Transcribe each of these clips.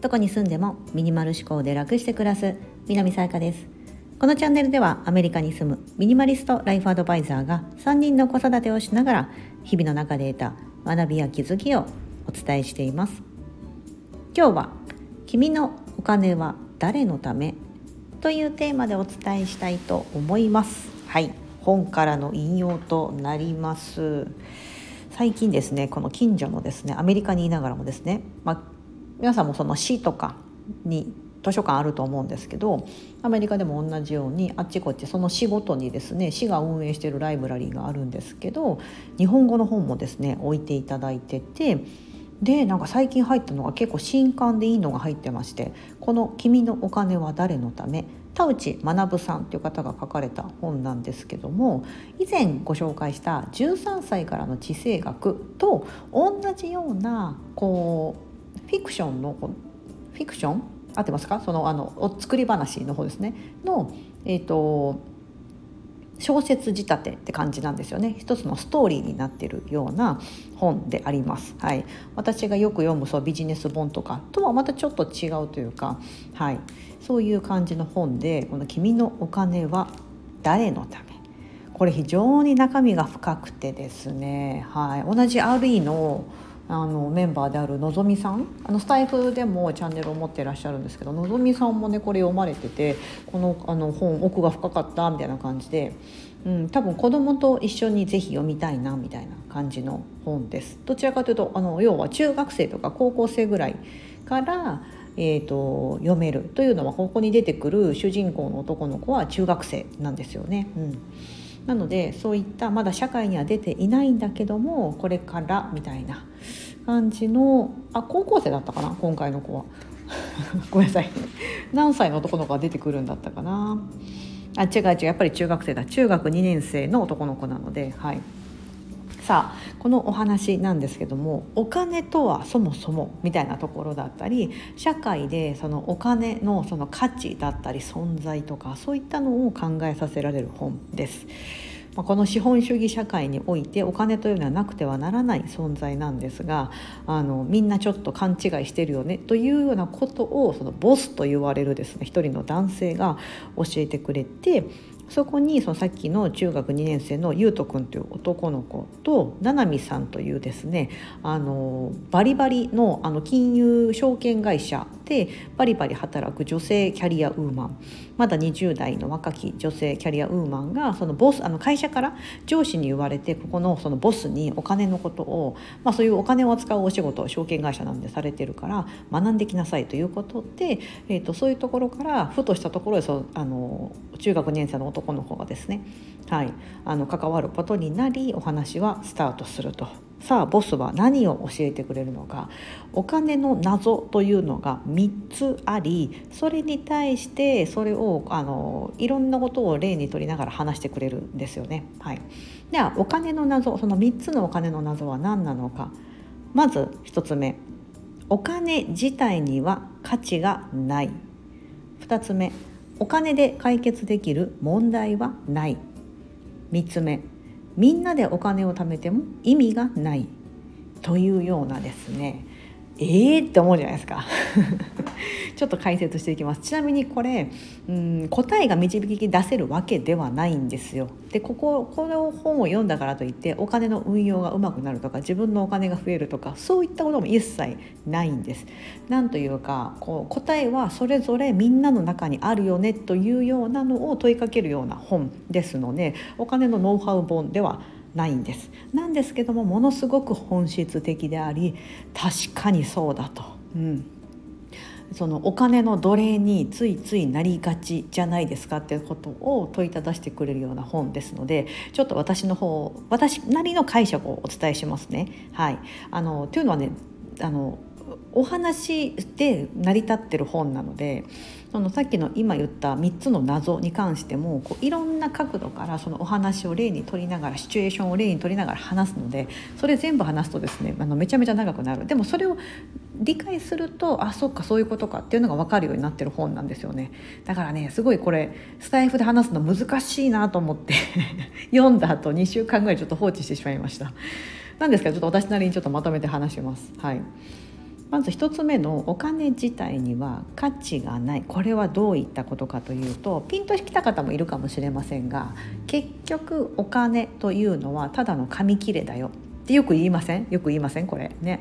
どこに住んでもミニマル思考で楽して暮らす南さやかです。このチャンネルではアメリカに住むミニマリストライフアドバイザーが3人の子育てをしながら日々の中で得た学びや気づきをお伝えしています。今日は君のお金は誰のため？というテーマでお伝えしたいと思います。はい。本からの引用となります。最近ですねこの近所のですねアメリカにいながらもですね、まあ、皆さんもその市とかに図書館あると思うんですけどアメリカでも同じようにあっちこっちその市ごとにですね市が運営してるライブラリーがあるんですけど日本語の本もですね置いていただいててでなんか最近入ったのが結構新刊でいいのが入ってましてこの「君のお金は誰のため?」田内学さんという方が書かれた本なんですけども以前ご紹介した13歳からの地政学と同じようなこうフィクションのフィクション？合ってますか？そのあのお作り話の方ですね。の、えーと小説仕立てって感じなんですよね。一つのストーリーになっているような本であります、はい、私がよく読むそうビジネス本とかとはまたちょっと違うというか、はい、そういう感じの本でこの「君のお金は誰のため?」これ非常に中身が深くてですね、はい、同じ RE のあのメンバーであるのぞみさんあのスタイフでもチャンネルを持っていらっしゃるんですけどのぞみさんもねこれ読まれててこのあの本奥が深かったみたいな感じで、うん、多分子供と一緒にぜひ読みたいなみたいな感じの本です。どちらかというとあの要は中学生とか高校生ぐらいからえーと、読めるというのはここに出てくる主人公の男の子は中学生なんですよね。うんなのでそういったまだ社会には出ていないんだけどもこれからみたいな感じのあ高校生だったかな今回の子は。ごめんなさい。何歳の男の子が出てくるんだったかな。あ違う違うやっぱり中学生だ。中学2年生の男の子なのではい。さあこのお話なんですけどもお金とはそもそもみたいなところだったり社会でそのお金のその価値だったり存在とかそういったのを考えさせられる本です。まこの資本主義社会においてお金というのはなくてはならない存在なんですがあのみんなちょっと勘違いしてるよねというようなことをそのボスと言われるですね一人の男性が教えてくれてそこにそのさっきの中学2年生のゆうとくんという男の子とななみさんというですねあのバリバリのあの金融証券会社でバリバリ働く女性キャリアウーマンまだ20代の若き女性キャリアウーマンがそのボスあの会社から上司に言われてここのそのボスにお金のことを、まあ、そういうお金を扱うお仕事を証券会社なんでされてるから学んできなさいということで、えーと、そういうところからふとしたところでそあの中学2年生の男の子がですね、はい、あの関わることになりお話はスタートすると。さあボスは何を教えてくれるのか。お金の謎というのが3つありそれに対してそれをあのいろんなことを例にとりながら話してくれるんですよね。はい、ではお金の謎その3つのお金の謎は何なのか。まず1つ目。お金自体には価値がない。2つ目。お金で解決できる問題はない。3つ目。みんなでお金を貯めても意味がないというようなですねえー、って思うじゃないですか。ちょっと解説していきます。ちなみにこれうん答えが導き出せるわけではないんですよ。でこここの本を読んだからといってお金の運用がうまくなるとか自分のお金が増えるとかそういったことも一切ないんです。なんというかこう答えはそれぞれみんなの中にあるよねというようなのを問いかけるような本ですのでお金のノウハウ本ではないんです。なんですけどもものすごく本質的であり確かにそうだと、うん、そのお金の奴隷についついなりがちじゃないですかっていうことを問いただしてくれるような本ですのでちょっと私の方私なりの解釈をお伝えしますね。はい、あのというのはねあのお話で成り立ってる本なのでそのさっきの今言った3つの謎に関してもこういろんな角度からそのお話を例に取りながらシチュエーションを例に取りながら話すのでそれ全部話すとですねあのめちゃめちゃ長くなるでもそれを理解するとあそっかそういうことかっていうのが分かるようになってる本なんですよねだからねすごいこれスタイフで話すの難しいなと思って 読んだ後2週間ぐらいちょっと放置してしまいました。なんですか？ちょっと私なりにちょっとまとめて話します。はいまず1つ目のお金自体には価値がない。これはどういったことかというとピンときた方もいるかもしれませんが結局お金というのはただの紙切れだよ。ってよく言いません？よく言いません？これ。ね。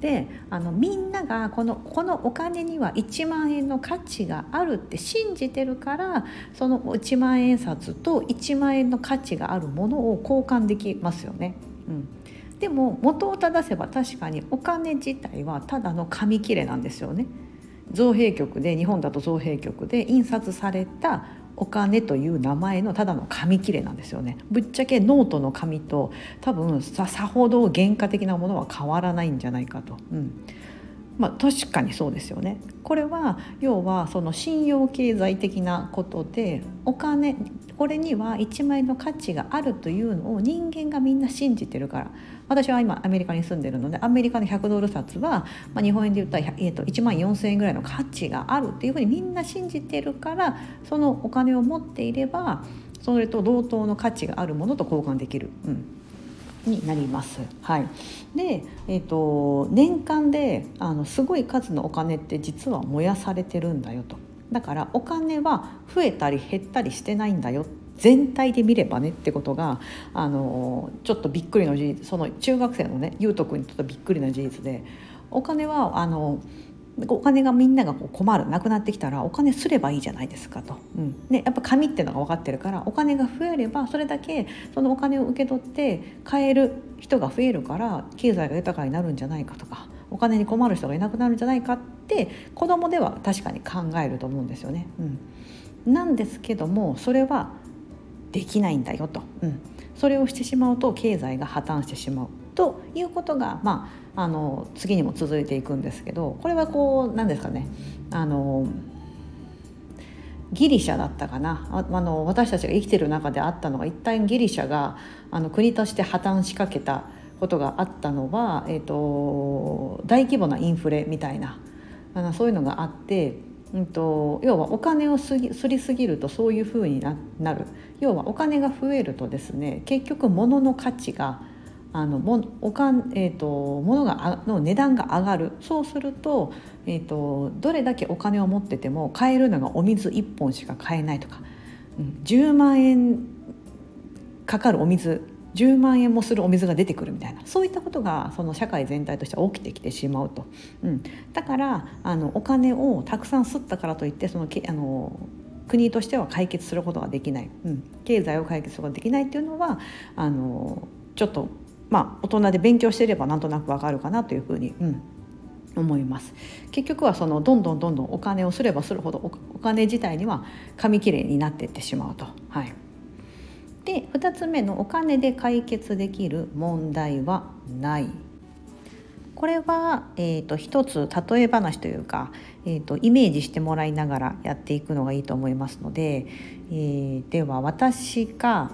であのみんながこのこのお金には1万円の価値があるって信じてるからその1万円札と1万円の価値があるものを交換できますよね。うん。でも元を正せば確かにお金自体はただの紙切れなんですよね。造幣局で日本だと造幣局で印刷されたお金という名前のただの紙切れなんですよねぶっちゃけノートの紙と多分さほど原価的なものは変わらないんじゃないかと。うんまあ、確かにそうですよね。これは要はその信用経済的なことでお金これには1枚の価値があるというのを人間がみんな信じてるから私は今アメリカに住んでるのでアメリカの100ドル札は、まあ、日本円で言ったら、えー、と1万4,000円ぐらいの価値があるっていうふうにみんな信じてるからそのお金を持っていればそれと同等の価値があるものと交換できる。うんになります。はい、で、えーと、年間であのすごい数のお金って実は燃やされてるんだよと。だからお金は増えたり減ったりしてないんだよ全体で見ればねってことがあのちょっとびっくりの事実その中学生のね優斗君にとってびっくりな事実でお金はあのお金がみんながこう困るなくなってきたらお金すればいいじゃないですかと、うん。ね、やっぱ紙っていうのが分かってるからお金が増えればそれだけそのお金を受け取って買える人が増えるから経済が豊かになるんじゃないかとかお金に困る人がいなくなるんじゃないかって子供では確かに考えると思うんですよね。うん、なんですけどもそれはできないんだよと、うん、それをしてしまうと経済が破綻してしまう。ということが、まあ、あの次にも続いていくんですけどこれはこう何ですかねあのギリシャだったかな。あの私たちが生きてる中であったのが一旦ギリシャがあの国として破綻しかけたことがあったのは、えーと、大規模なインフレみたいなあのそういうのがあって、うんと、要はお金をすぎすりすぎるとそういうふうになる。要はお金が増えるとですね結局物の価値があのもおかん、えーと、物がの値段が上がる。そうすると,、えーと、どれだけお金を持ってても買えるのがお水1本しか買えないとか、うん、10万円かかるお水10万円もするお水が出てくるみたいな。そういったことがその社会全体として起きてきてしまうと、うん、だからあのお金をたくさん吸ったからといってそのけあの国としては解決することができない、うん、経済を解決することができないっていうのはあのちょっとまあ大人で勉強していればなんとなくわかるかなというふうに、うん、思います。結局はそのどんどんどんどんお金をすればするほどお金自体には紙切れになっていってしまうと。はい。で2つ目のお金で解決できる問題はない。これは、えーと、一つ例え話というか、えーと、イメージしてもらいながらやっていくのがいいと思いますので、えー、では私が、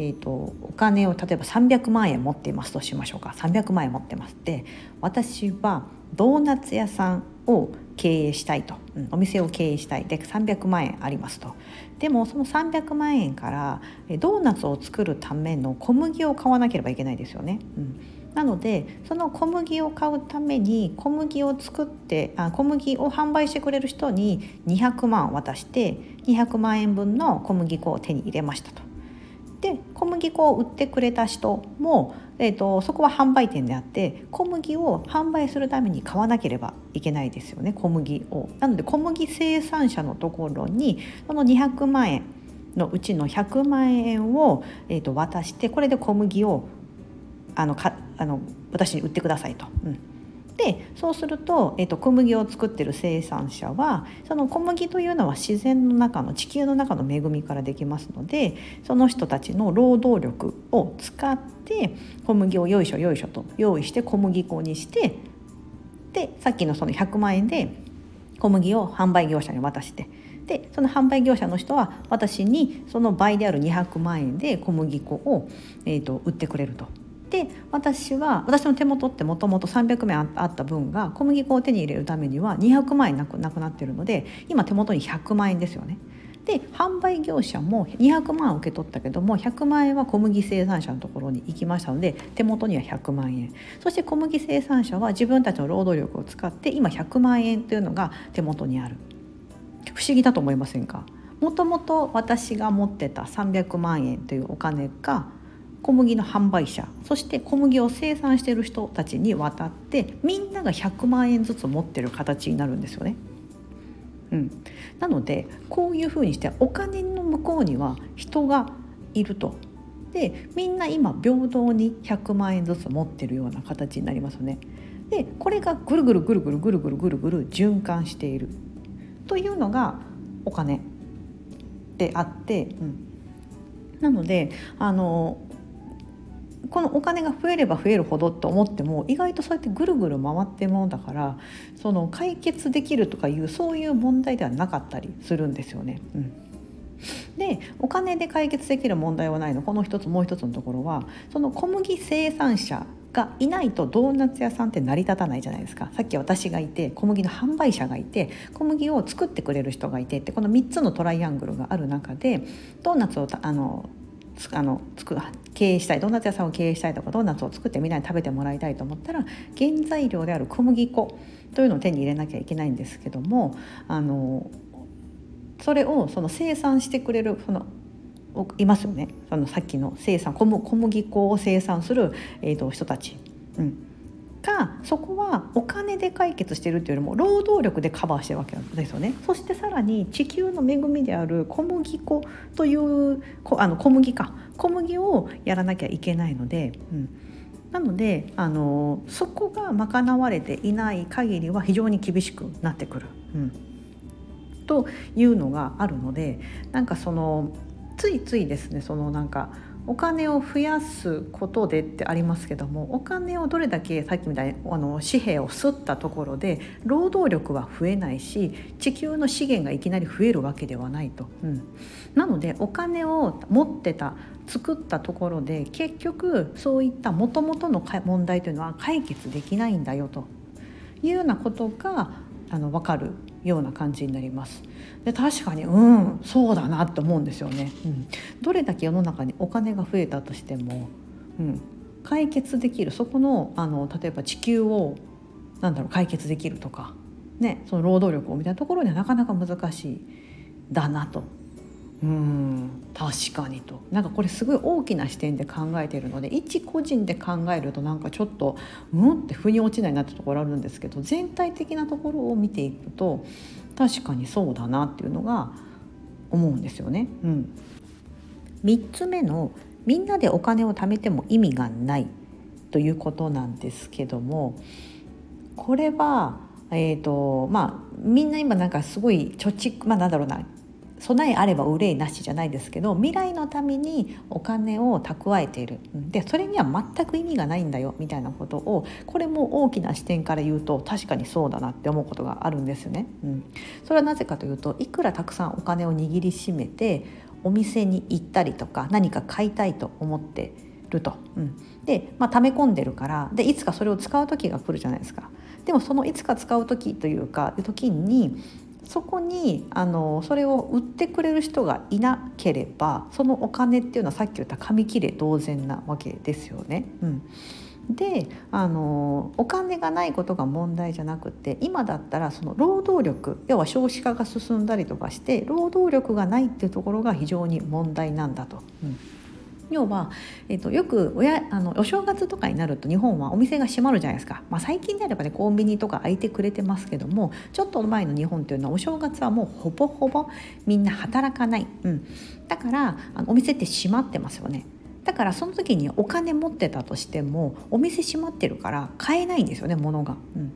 えーと、お金を例えば300万円持っていますとしましょうか。300万円持ってます。って私はドーナツ屋さんを経営したいと、うん、お店を経営したい。で300万円ありますと。でもその300万円からドーナツを作るための小麦を買わなければいけないですよね。うん。なのでその小麦を買うために小麦を作ってあ小麦を販売してくれる人に200万渡して200万円分の小麦粉を手に入れましたと。で小麦粉を売ってくれた人も、えーと、そこは販売店であって小麦を販売するために買わなければいけないですよね小麦を。なので小麦生産者のところにその200万円のうちの100万円を、えーと、渡してこれで小麦をあのかあの私に売ってくださいと。うんでそうすると,、えーと、小麦を作ってる生産者はその小麦というのは自然の中の地球の中の恵みからできますのでその人たちの労働力を使って小麦をよいしょよいしょと用意して小麦粉にしてでさっきのその100万円で小麦を販売業者に渡してでその販売業者の人は私にその倍である200万円で小麦粉を、えーと売ってくれると。で私は私の手元ってもともと300万あった分が小麦粉を手に入れるためには200万円なくなくなってるので今手元に100万円ですよね。で販売業者も200万受け取ったけども100万円は小麦生産者のところに行きましたので手元には100万円。そして小麦生産者は自分たちの労働力を使って今100万円というのが手元にある。不思議だと思いませんか？もともと私が持ってた300万円というお金が小麦の販売者そして小麦を生産している人たちに渡ってみんなが100万円ずつ持ってる形になるんですよね。うん、なのでこういうふうにしてお金の向こうには人がいると。でみんな今平等に100万円ずつ持ってるような形になりますよね。でこれがぐるぐるぐるぐるぐるぐるぐるぐる循環しているというのがお金であって、うん、なのであのこのお金が増えれば増えるほどと思っても意外とそうやってぐるぐる回ってるものだからその解決できるとかいうそういう問題ではなかったりするんですよね。うん。でお金で解決できる問題はないの。この一つもう一つのところはその小麦生産者がいないとドーナツ屋さんって成り立たないじゃないですか。さっき私がいて小麦の販売者がいて小麦を作ってくれる人がいてってこの3つのトライアングルがある中でドーナツをあのあのつく経営したいドーナツ屋さんを経営したいとかドーナツを作ってみんなに食べてもらいたいと思ったら原材料である小麦粉というのを手に入れなきゃいけないんですけどもあのそれをその生産してくれるそのいますよねそのさっきの生産小麦粉を生産する、えーと、人たち。うんがそこはお金で解決してるっていうよりも労働力でカバーしてるわけですよね。そしてさらに地球の恵みである小麦粉というあの小麦か。小麦をやらなきゃいけないので、うん、なのであのそこが賄われていない限りは非常に厳しくなってくる。うん。というのがあるのでなんかそのついついですねそのなんかお金を増やすことでってありますけどもお金をどれだけさっきみたいにあの紙幣をすったところで労働力は増えないし地球の資源がいきなり増えるわけではないと。うん、なのでお金を持ってた作ったところで結局そういったもともとの問題というのは解決できないんだよというようなことがあの分かるような感じになります。で確かにうんそうだなと思うんですよね、うん。どれだけ世の中にお金が増えたとしても、うん、解決できるそこのあの例えば地球をなんだろう解決できるとか、ね、その労働力をみたいなところにはなかなか難しいだなとうん。確かにと。なんかこれすごい大きな視点で考えているので一個人で考えるとなんかちょっとうんって腑に落ちないなってところあるんですけど全体的なところを見ていくと確かにそうだなっていうのが思うんですよね。うん、3つ目のみんなでお金を貯めても意味がないということなんですけどもこれはえーとまあ、みんな今なんかすごい貯蓄まあなんだろうな備えあれば憂いなしじゃないですけど未来のためにお金を蓄えているでそれには全く意味がないんだよみたいなことをこれも大きな視点から言うと確かにそうだなって思うことがあるんですよね。うん、それはなぜかというといくらたくさんお金を握りしめてお店に行ったりとか何か買いたいと思ってると。うん、で、まあ、溜め込んでるからでいつかそれを使う時が来るじゃないですか。でもそのいつか使う時というか時にそこにあのそれを売ってくれる人がいなければそのお金っていうのはさっき言った紙切れ同然なわけですよね。うんであのお金がないことが問題じゃなくて今だったらその労働力要は少子化が進んだりとかして労働力がないっていうところが非常に問題なんだと。うん要は、えーと、よく親あのお正月とかになると日本はお店が閉まるじゃないですか、まあ、最近であればねコンビニとか開いてくれてますけどもちょっと前の日本っていうのはお正月はもうほぼほぼみんな働かない、うん、だからあのお店って閉まってますよね。だからその時にお金持ってたとしてもお店閉まってるから買えないんですよね物が、うん、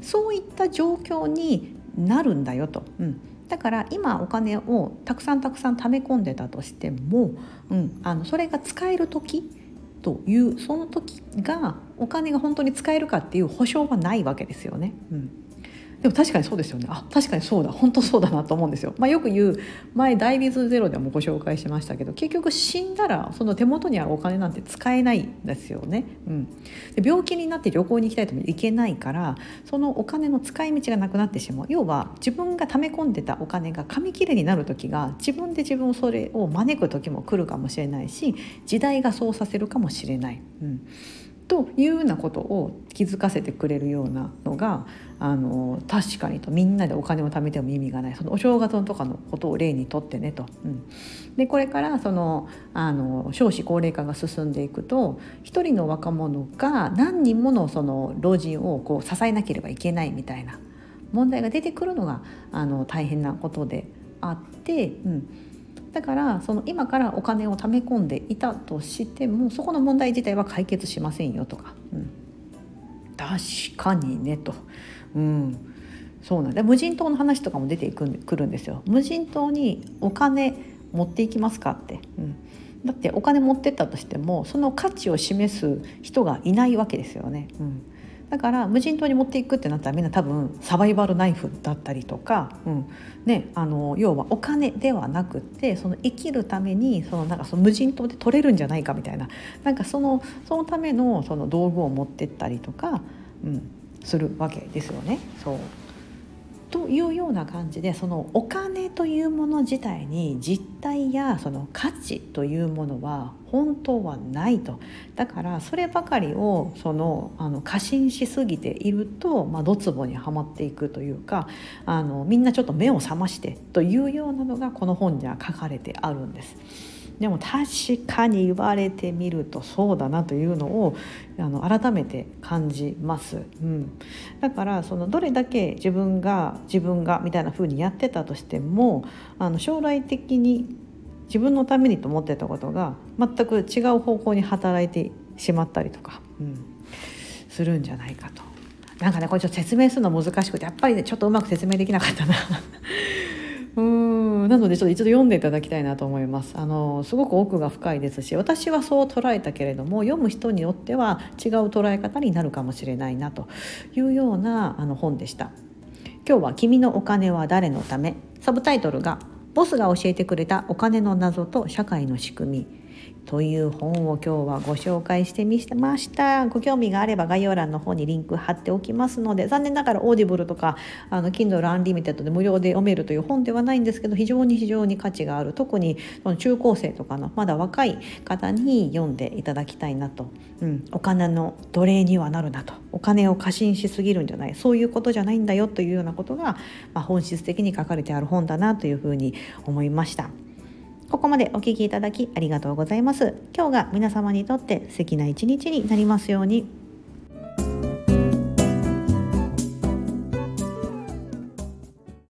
そういった状況になるんだよと、うん、だから今お金をたくさんたくさん貯め込んでたとしても、うん、あのそれが使える時というその時がお金が本当に使えるかっていう保証はないわけですよね。うんでも確かにそうですよね。あ確かにそうだ。本当そうだなと思うんですよ、まあ、よく言う前「ダイビズゼロ」でもご紹介しましたけど結局死んだらその手元にあるお金なんて使えないんですよね、うん、で病気になって旅行に行きたいとも行けないからそのお金の使い道がなくなってしまう。要は自分が溜め込んでたお金が紙切れになる時が自分で自分をそれを招く時も来るかもしれないし時代がそうさせるかもしれない。うん。というようなことを気づかせてくれるようなのがあの確かにとみんなでお金を貯めても意味がないそのお正月のとかのことを例にとってねと。うん、でこれからそのあの少子高齢化が進んでいくと一人の若者が何人ものその老人をこう支えなければいけないみたいな問題が出てくるのがあの大変なことであって。うんだからその今からお金を貯め込んでいたとしてもそこの問題自体は解決しませんよとか、うん、確かにねと、うん、そうなんで無人島の話とかも出てくるんですよ。無人島にお金持っていきますかって、うん、だってお金持ってったとしてもその価値を示す人がいないわけですよね。うん。だから無人島に持っていくってなったらみんな多分サバイバルナイフだったりとか、うん。ね、あの要はお金ではなくってその生きるためにそのなんかその無人島で取れるんじゃないかみたいな。なんかそのそのためのその道具を持ってったりとか、うん、するわけですよね。そう。というような感じでそのお金というもの自体に実態やその価値というものは本当はないとだからそればかりをそのあの過信しすぎていると、まあ、ドツボにはまっていくというかあのみんなちょっと目を覚ましてというようなのがこの本には書かれてあるんです。でも確かに言われてみるとそうだなというのをあの改めて感じます、うん、だからそのどれだけ自分が自分がみたいな風にやってたとしてもあの将来的に自分のためにと思ってたことが全く違う方向に働いてしまったりとか、うん、するんじゃないかと。なんかねこれちょっと説明するの難しくてやっぱりねちょっとうまく説明できなかったな。うん。なのでちょっと一度読んでいただきたいなと思います。あのすごく奥が深いですし私はそう捉えたけれども読む人によっては違う捉え方になるかもしれないなというようなあの本でした。今日は君のお金は誰のため？サブタイトルがボスが教えてくれたお金の謎と社会の仕組み。という本を今日はご紹介してみました。ご興味があれば概要欄の方にリンク貼っておきますので残念ながら Audible とかあの Kindle Unlimited で無料で読めるという本ではないんですけど非常に非常に価値がある特にその中高生とかのまだ若い方に読んでいただきたいなと、うん、お金の奴隷にはなるなと。お金を過信しすぎるんじゃないそういうことじゃないんだよというようなことが、まあ、本質的に書かれてある本だなというふうに思いました。ここまでお聴きいただきありがとうございます。今日が皆様にとって素敵な一日になりますように。